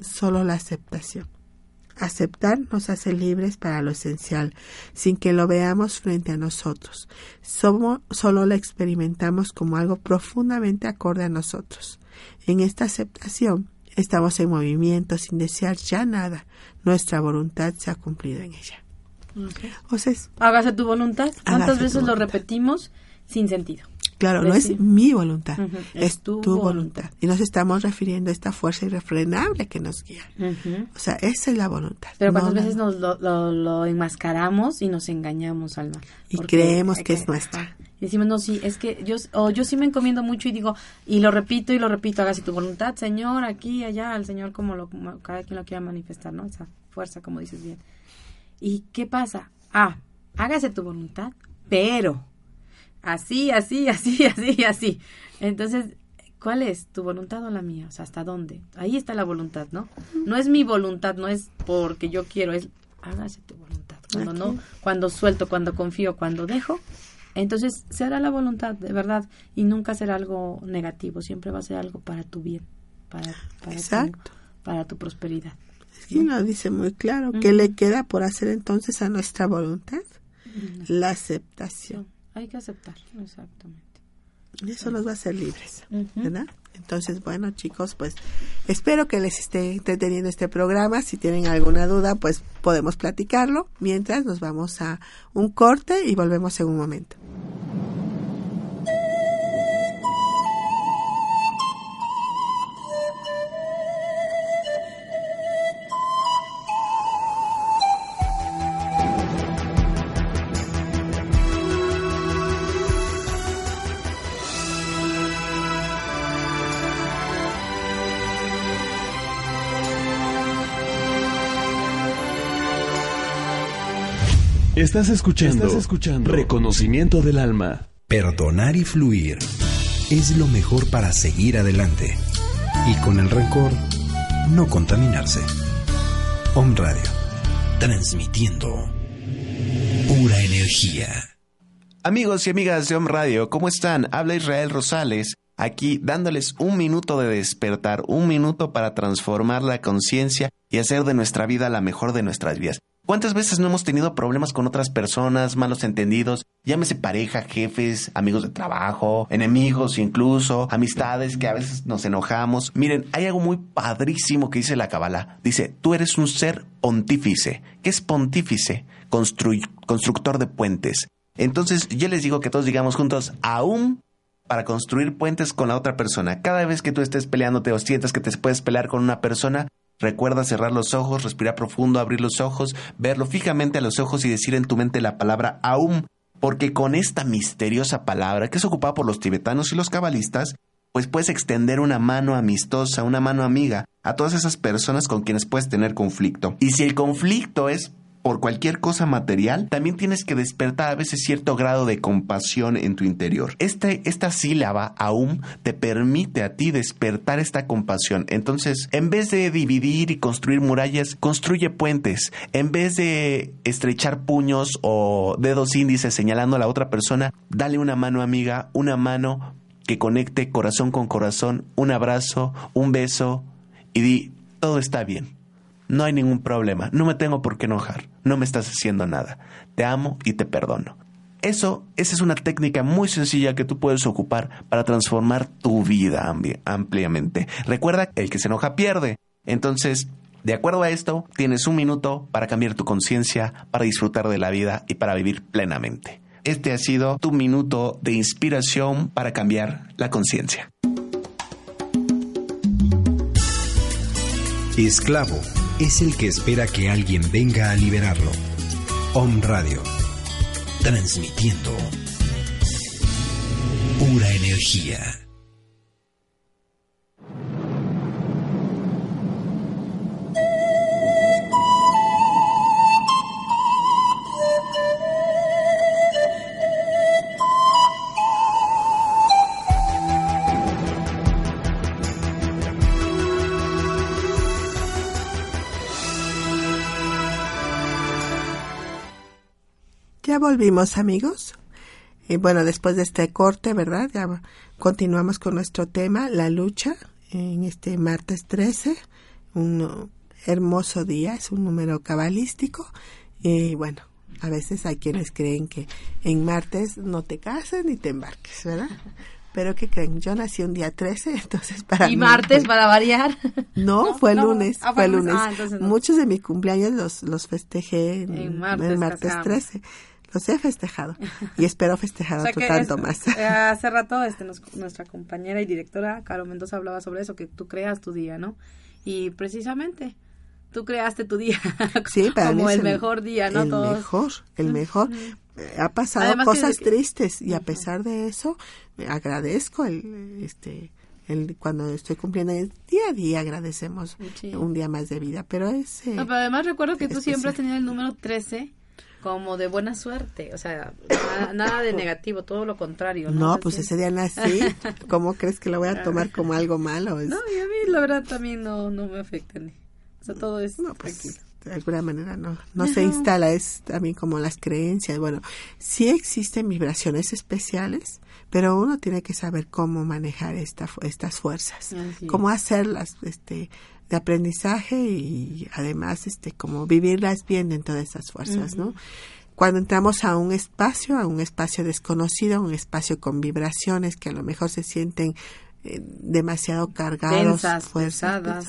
Solo la aceptación. Aceptar nos hace libres para lo esencial, sin que lo veamos frente a nosotros. Somos, solo lo experimentamos como algo profundamente acorde a nosotros. En esta aceptación estamos en movimiento sin desear ya nada. Nuestra voluntad se ha cumplido en ella. O sea, hágase tu voluntad. ¿Cuántas veces lo repetimos sin sentido? Claro, no es mi voluntad, es, tu, voluntad. Y nos estamos refiriendo a esta fuerza irrefrenable que nos guía. O sea, esa es la voluntad. Pero cuántas veces nos lo, enmascaramos y nos engañamos, Alma. Y creemos que, es nuestra. Y decimos, no, sí, es que yo, o yo sí me encomiendo mucho y digo, y lo repito y lo repito, hágase tu voluntad, Señor, aquí, allá, al Señor como, lo, como cada quien lo quiera manifestar, ¿no? Esa fuerza, como dices bien. ¿Y qué pasa? Ah, hágase tu voluntad, pero así, así, así, así, así. Entonces, ¿cuál es tu voluntad o la mía? O sea, ¿hasta dónde? Ahí está la voluntad, ¿no? No es mi voluntad, no es porque yo quiero, es hágase tu voluntad. Cuando no, cuando suelto, cuando confío, cuando dejo, entonces se hará la voluntad, de verdad, y nunca será algo negativo, siempre va a ser algo para tu bien, para, para, Exacto. Tu, para tu prosperidad. Sí, nos dice muy claro. ¿Qué le queda por hacer entonces a nuestra voluntad? La aceptación. Hay que aceptar, exactamente. Eso nos va a hacer libres, ¿verdad? Entonces, bueno, chicos, pues espero que les esté entreteniendo este programa. Si tienen alguna duda, pues podemos platicarlo. Mientras nos vamos a un corte y volvemos en un momento. Estás escuchando, escuchando Reconocimiento del Alma. Perdonar y fluir es lo mejor para seguir adelante. Y con el rencor, no contaminarse. Om Radio, transmitiendo pura energía. Amigos y amigas de Om Radio, ¿cómo están? Habla Israel Rosales, aquí dándoles un minuto de despertar, un minuto para transformar la conciencia y hacer de nuestra vida la mejor de nuestras vidas. ¿Cuántas veces no hemos tenido problemas con otras personas, malos entendidos? Llámese pareja, jefes, amigos de trabajo, enemigos incluso, amistades que a veces nos enojamos. Miren, hay algo muy padrísimo que dice la Kabbalah. Dice, tú eres un ser pontífice. ¿Qué es pontífice? constructor de puentes. Entonces yo les digo que todos digamos juntos, aún para construir puentes con la otra persona. Cada vez que tú estés peleándote o sientas que te puedes pelear con una persona, Recuerda cerrar los ojos, respirar profundo, abrir los ojos, verlo fijamente a los ojos y decir en tu mente la palabra aum, porque con esta misteriosa palabra, que es ocupada por los tibetanos y los cabalistas, pues puedes extender una mano amistosa, una mano amiga a todas esas personas con quienes puedes tener conflicto. Y si el conflicto es por cualquier cosa material, también tienes que despertar a veces cierto grado de compasión en tu interior. Este, esta sílaba, aum, te permite a ti despertar esta compasión. Entonces, en vez de dividir y construir murallas, construye puentes. En vez de estrechar puños o dedos índices señalando a la otra persona, dale una mano amiga, una mano que conecte corazón con corazón, un abrazo, un beso y di, todo está bien no hay ningún problema, no me tengo por qué enojar, no me estás haciendo nada, te amo y te perdono. Eso, esa es una técnica muy sencilla que tú puedes ocupar para transformar tu vida ampliamente. Recuerda, el que se enoja pierde. Entonces, de acuerdo a esto, tienes un minuto para cambiar tu conciencia, para disfrutar de la vida y para vivir plenamente. Este ha sido tu minuto de inspiración para cambiar la conciencia. Esclavo es el que espera que alguien venga a liberarlo. Om Radio, transmitiendo pura energía. Volvimos amigos. Y bueno, después de este corte, ¿verdad? Ya continuamos con nuestro tema, la lucha, en este martes 13, un hermoso día, es un número cabalístico. Y bueno, a veces hay quienes creen que en martes no te cases ni te embarques, ¿verdad? Pero ¿qué creen? Yo nací un día 13, entonces para ¿Y martes para variar? No, fue el lunes, ah, fue lunes. Ah, Muchos de mis cumpleaños los, los festejé en, martes, martes 13 los he festejado y espero festejar otro tanto más. Eh, hace rato este, nuestra compañera y directora, Caro Mendoza, hablaba sobre eso, que tú creas tu día, ¿no? Y precisamente tú creaste tu día como el, mejor día, ¿no? El mejor, el mejor. Ha pasado cosas tristes y a pesar de eso, agradezco el, este, el, cuando estoy cumpliendo el día a día agradecemos un día más de vida, pero es... no, pero además recuerdo que tú siempre has tenido el número 13 como de buena suerte, o sea, nada, de negativo, todo lo contrario. No, pues ese día nací, ¿cómo crees que lo voy a tomar como algo malo? No, y a mí la verdad también no, no me afecta, ni. o sea, todo es no, pues, De alguna manera no, no se instala, es también como las creencias. Bueno, sí existen vibraciones especiales, pero uno tiene que saber cómo manejar esta, estas fuerzas, cómo hacerlas, este, de aprendizaje y además este como vivirlas bien dentro de esas fuerzas, ¿no? Cuando entramos a un espacio, a un espacio desconocido, a un espacio con vibraciones que a lo mejor se sienten eh, demasiado cargados, fuerzas,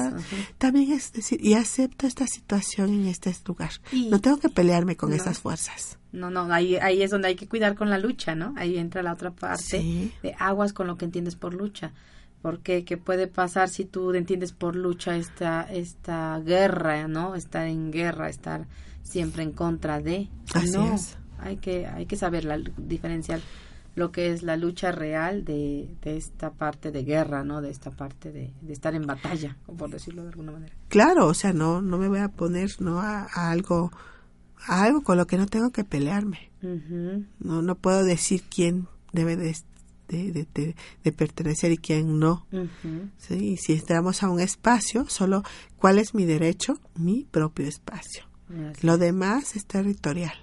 también es decir, y acepto esta situación en este lugar. no tengo que pelearme con esas fuerzas. No, no, ahí, ahí es donde hay que cuidar con la lucha, ¿no? Ahí entra la otra parte de aguas con lo que entiendes por lucha porque qué puede pasar si tú entiendes por lucha esta esta guerra no estar en guerra estar siempre en contra de Así no. es. hay que hay que saber la, diferenciar lo que es la lucha real de, de, esta parte de guerra no de esta parte de, de, estar en batalla por decirlo de alguna manera. Claro o sea no no me voy a poner no a, algo a algo con lo que no tengo que pelearme. No no puedo decir quién debe de de, de, pertenecer y quién no. ¿sí? Si entramos a un espacio, solo cuál es mi derecho, mi propio espacio. Lo demás es territorial.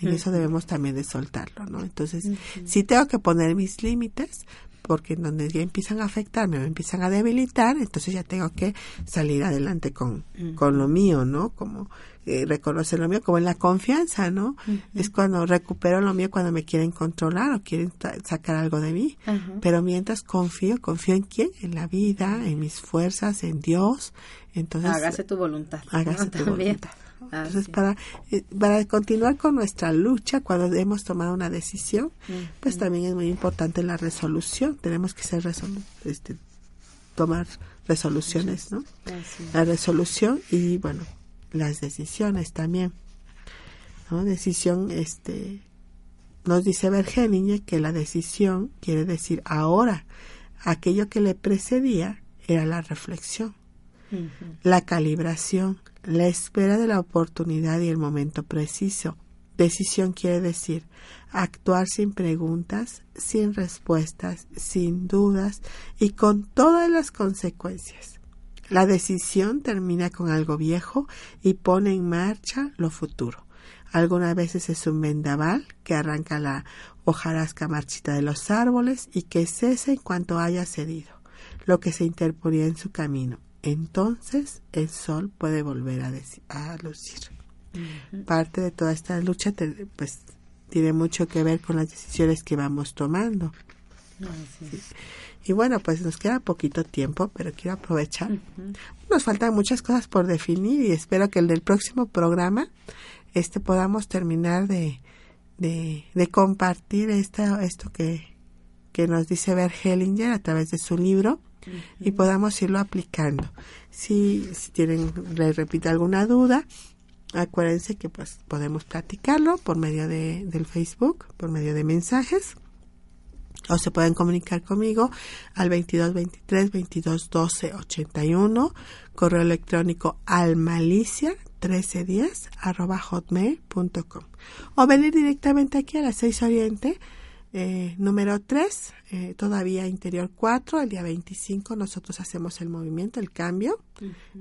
Y eso debemos también de soltarlo, ¿no? Entonces, si tengo que poner mis límites, porque en donde ya empiezan a afectarme, me empiezan a debilitar, entonces ya tengo que salir adelante con, con lo mío, ¿no? Como eh, reconocer lo mío, como en la confianza, ¿no? Es cuando recupero lo mío cuando me quieren controlar o quieren sacar algo de mí. Pero mientras confío, confío en quién? En la vida, en mis fuerzas, en Dios. Entonces, hágase tu voluntad. Hágase tu voluntad. Entonces, para, eh, para continuar con nuestra lucha, cuando hemos tomado una decisión, pues también es muy importante la resolución. Tenemos que ser este, tomar resoluciones, ¿no? La resolución y, bueno, las decisiones también. ¿no? Decisión, este, nos dice Bergelinger que la decisión quiere decir ahora. Aquello que le precedía era la reflexión, la calibración, la espera de la oportunidad y el momento preciso. Decisión quiere decir actuar sin preguntas, sin respuestas, sin dudas y con todas las consecuencias. La decisión termina con algo viejo y pone en marcha lo futuro. Algunas veces es un vendaval que arranca la hojarasca marchita de los árboles y que cesa en cuanto haya cedido lo que se interponía en su camino. Entonces el sol puede volver a, lucir. Parte de toda esta lucha pues tiene mucho que ver con las decisiones que vamos tomando. Y bueno, pues nos queda poquito tiempo, pero quiero aprovechar. Nos faltan muchas cosas por definir y espero que el del próximo programa este podamos terminar de, de, compartir esta, esto que, que nos dice Bert Hellinger a través de su libro y podamos irlo aplicando. Si, si tienen, les repito, alguna duda, acuérdense que pues podemos platicarlo por medio de, del Facebook, por medio de mensajes o se pueden comunicar conmigo al 22 23 22 12 81 correo electrónico almalicia 1310 arroba hotmail.com o venir directamente aquí a las 6 Oriente eh, número 3 eh, todavía interior 4 el día 25 nosotros hacemos el movimiento el cambio.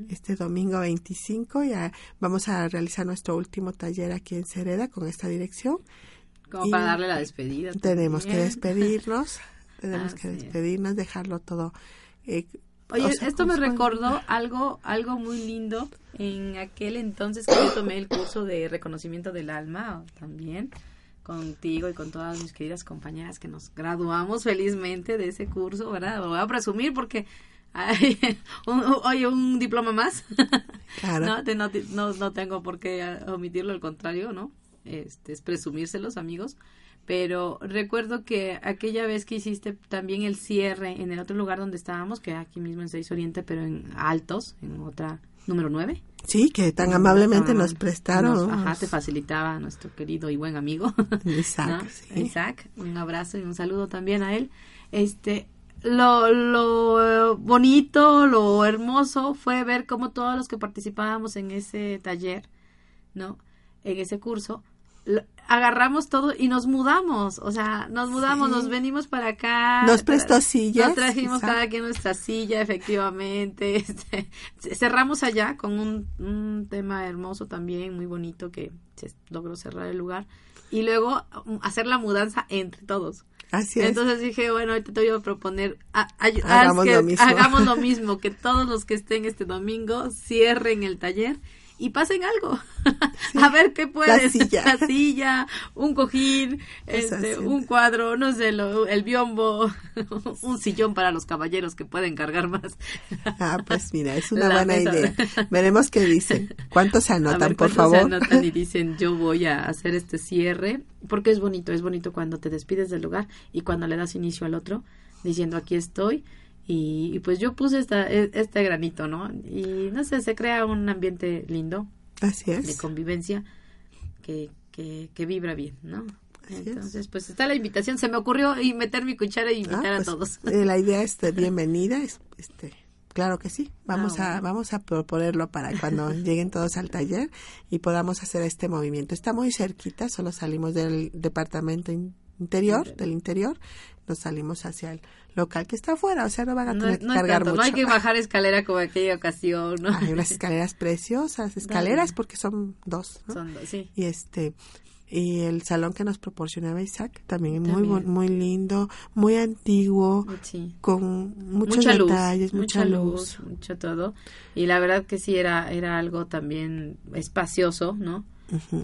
Este domingo 25 ya vamos a realizar nuestro último taller aquí en Cereda con esta dirección. Como para darle la despedida. Tenemos que despedirnos, tenemos que despedirnos, dejarlo todo. Eh, Oye, esto me recordó algo, algo muy lindo en aquel entonces que yo tomé el curso de reconocimiento del alma también contigo y con todas mis queridas compañeras que nos graduamos felizmente de ese curso, ¿verdad? Lo voy a presumir porque hay un, oye, un diploma más. Claro. no, no, no, tengo por qué omitirlo, al contrario, ¿no? este, es presumírselos, amigos. Pero recuerdo que aquella vez que hiciste también el cierre en el otro lugar donde estábamos, que aquí mismo en Seis Oriente, pero en Altos, en otra número 9. Sí, que tan amablemente nos prestaron. ajá, te facilitaba nuestro querido y buen amigo. Isaac, Isaac, un abrazo y un saludo también a él. Este, lo, lo bonito, lo hermoso fue ver cómo todos los que participábamos en ese taller, ¿no? En ese curso, agarramos todo y nos mudamos, o sea, nos mudamos, nos venimos para acá. Nos prestó sillas. Nos trajimos cada quien nuestra silla, efectivamente. Este, cerramos allá con un, un, tema hermoso también, muy bonito, que se logró cerrar el lugar. Y luego um, hacer la mudanza entre todos. Así es. Entonces dije, bueno, ahorita te voy a proponer, hagamos, lo mismo. hagamos lo mismo, que todos los que estén este domingo cierren el taller y pasen algo. a ver qué puedes. La silla. un cojín, este, un cuadro, no sé, el biombo, un sillón para los caballeros que pueden cargar más. ah, pues mira, es una buena idea. Veremos qué dicen. ¿Cuántos se anotan, por favor? se anotan y dicen, yo voy a hacer este cierre, porque es bonito, es bonito cuando te despides del lugar y cuando le das inicio al otro, diciendo, aquí estoy y, pues yo puse esta, e, este granito, ¿no? Y no sé, se crea un ambiente lindo. Así es. De convivencia que, que, vibra bien, ¿no? Entonces, pues está la invitación. Se me ocurrió y meter mi cuchara y invitar a pues, todos. Eh, la idea es bienvenida. este, claro que sí. Vamos ah, a vamos a proponerlo para cuando lleguen todos al taller y podamos hacer este movimiento. Está muy cerquita. Solo salimos del departamento interior, del interior, nos salimos hacia el local que está afuera, o sea, no van a tener que cargar mucho. No hay que bajar escalera como aquella ocasión, ¿no? Hay unas escaleras preciosas, escaleras porque son dos, Son dos, sí. Y este, y el salón que nos proporcionaba Isaac también, muy muy lindo, muy antiguo, con muchos detalles, mucha, luz, mucho todo. Y la verdad que sí era era algo también espacioso, ¿no?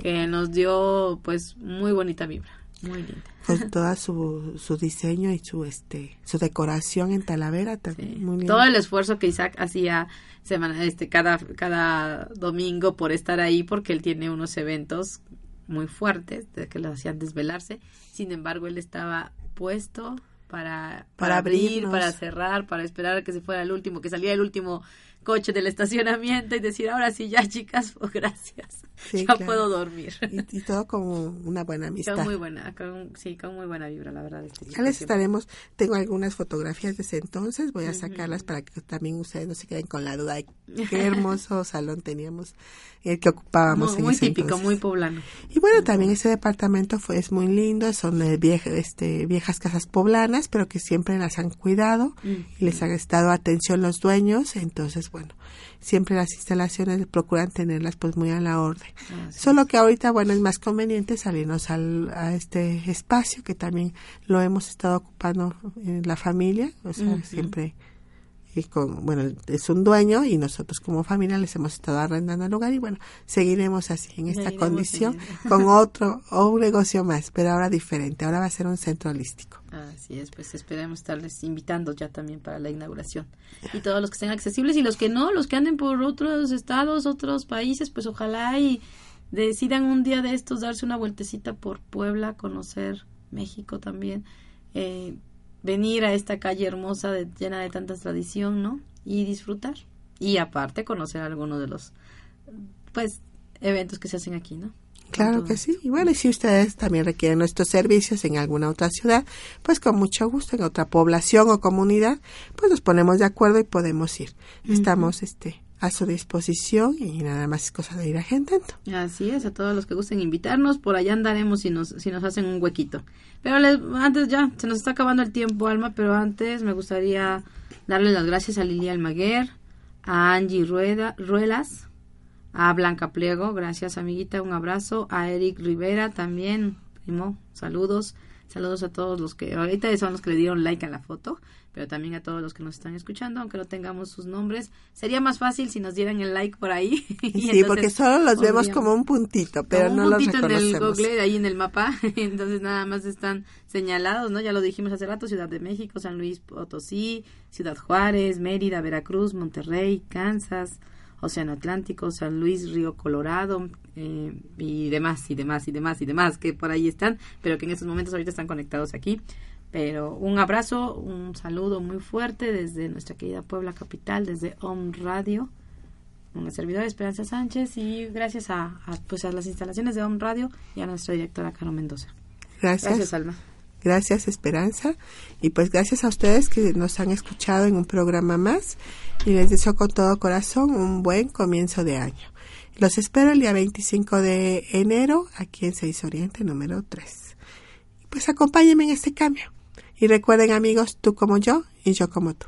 Que nos dio pues muy bonita vibra. Muy linda. Con toda su, su diseño y su este su decoración en Talavera también. Muy Todo el esfuerzo que Isaac hacía semana este cada cada domingo por estar ahí porque él tiene unos eventos muy fuertes, de que lo hacían desvelarse. Sin embargo, él estaba puesto para, para, abrir, para cerrar, para esperar a que se fuera el último, que salía el último coche del estacionamiento y decir, ahora sí, ya chicas, oh, gracias, ya puedo dormir. Y, todo con una buena amistad. Con muy buena, sí, con muy buena vibra, la verdad. Este ya les estaremos, tengo algunas fotografías de ese entonces, voy a sacarlas para que también ustedes no se queden con la duda de qué hermoso salón teníamos, el que ocupábamos muy, en muy típico, muy poblano. Y bueno, también ese departamento fue, es muy lindo, son de este, viejas casas poblanas, pero que siempre las han cuidado y les han estado atención los dueños, entonces, bueno, siempre las instalaciones procuran tenerlas pues muy a la orden. Solo que ahorita, bueno, es más conveniente salirnos al, a este espacio que también lo hemos estado ocupando en la familia, o sea, siempre con, bueno, es un dueño y nosotros como familia les hemos estado arrendando el lugar y bueno, seguiremos así en esta condición con otro o un negocio más, pero ahora diferente, ahora va a ser un centro holístico. Así es, pues esperemos estarles invitando ya también para la inauguración. Y todos los que estén accesibles y los que no, los que anden por otros estados, otros países, pues ojalá y decidan un día de estos darse una vueltecita por Puebla, conocer México también. Eh, venir a esta calle hermosa de, llena de tanta tradición, ¿no? Y disfrutar. Y aparte conocer algunos de los, pues, eventos que se hacen aquí, ¿no? Claro que sí. Y bueno, y si ustedes también requieren nuestros servicios en alguna otra ciudad, pues con mucho gusto en otra población o comunidad, pues nos ponemos de acuerdo y podemos ir. Estamos este a su disposición y nada más es cosa de ir agendando. Así es, a todos los que gusten invitarnos, por allá andaremos si nos, si nos hacen un huequito. Pero antes ya, se nos está acabando el tiempo, Alma, pero antes me gustaría darle las gracias a Lilia Almaguer, a Angie Rueda, Ruelas, a Blanca Pliego, gracias amiguita, un abrazo, a Eric Rivera también, primo, saludos, saludos a todos los que ahorita son los que le dieron like a la foto pero también a todos los que nos están escuchando, aunque no tengamos sus nombres. Sería más fácil si nos dieran el like por ahí. sí, porque solo los vemos como un puntito, pero no los reconocemos. en el Google, ahí en el mapa, entonces nada más están señalados, ¿no? Ya lo dijimos hace rato, Ciudad de México, San Luis Potosí, Ciudad Juárez, Mérida, Veracruz, Monterrey, Kansas, Océano Atlántico, San Luis, Río Colorado eh, y demás y demás y demás y demás que por ahí están, pero que en estos momentos ahorita están conectados aquí. Pero un abrazo, un saludo muy fuerte desde nuestra querida Puebla Capital, desde Om Radio, una servidora Esperanza Sánchez y gracias a, pues a las instalaciones de Om Radio y a nuestra directora Caro Mendoza. Gracias. Gracias, Alma. Gracias, Esperanza. Y pues gracias a ustedes que nos han escuchado en un programa más. Y les deseo con todo corazón un buen comienzo de año. Los espero el día 25 de enero aquí en Seis Oriente número 3. Pues acompáñenme en este cambio. Y recuerden amigos, tú como yo y yo como tú.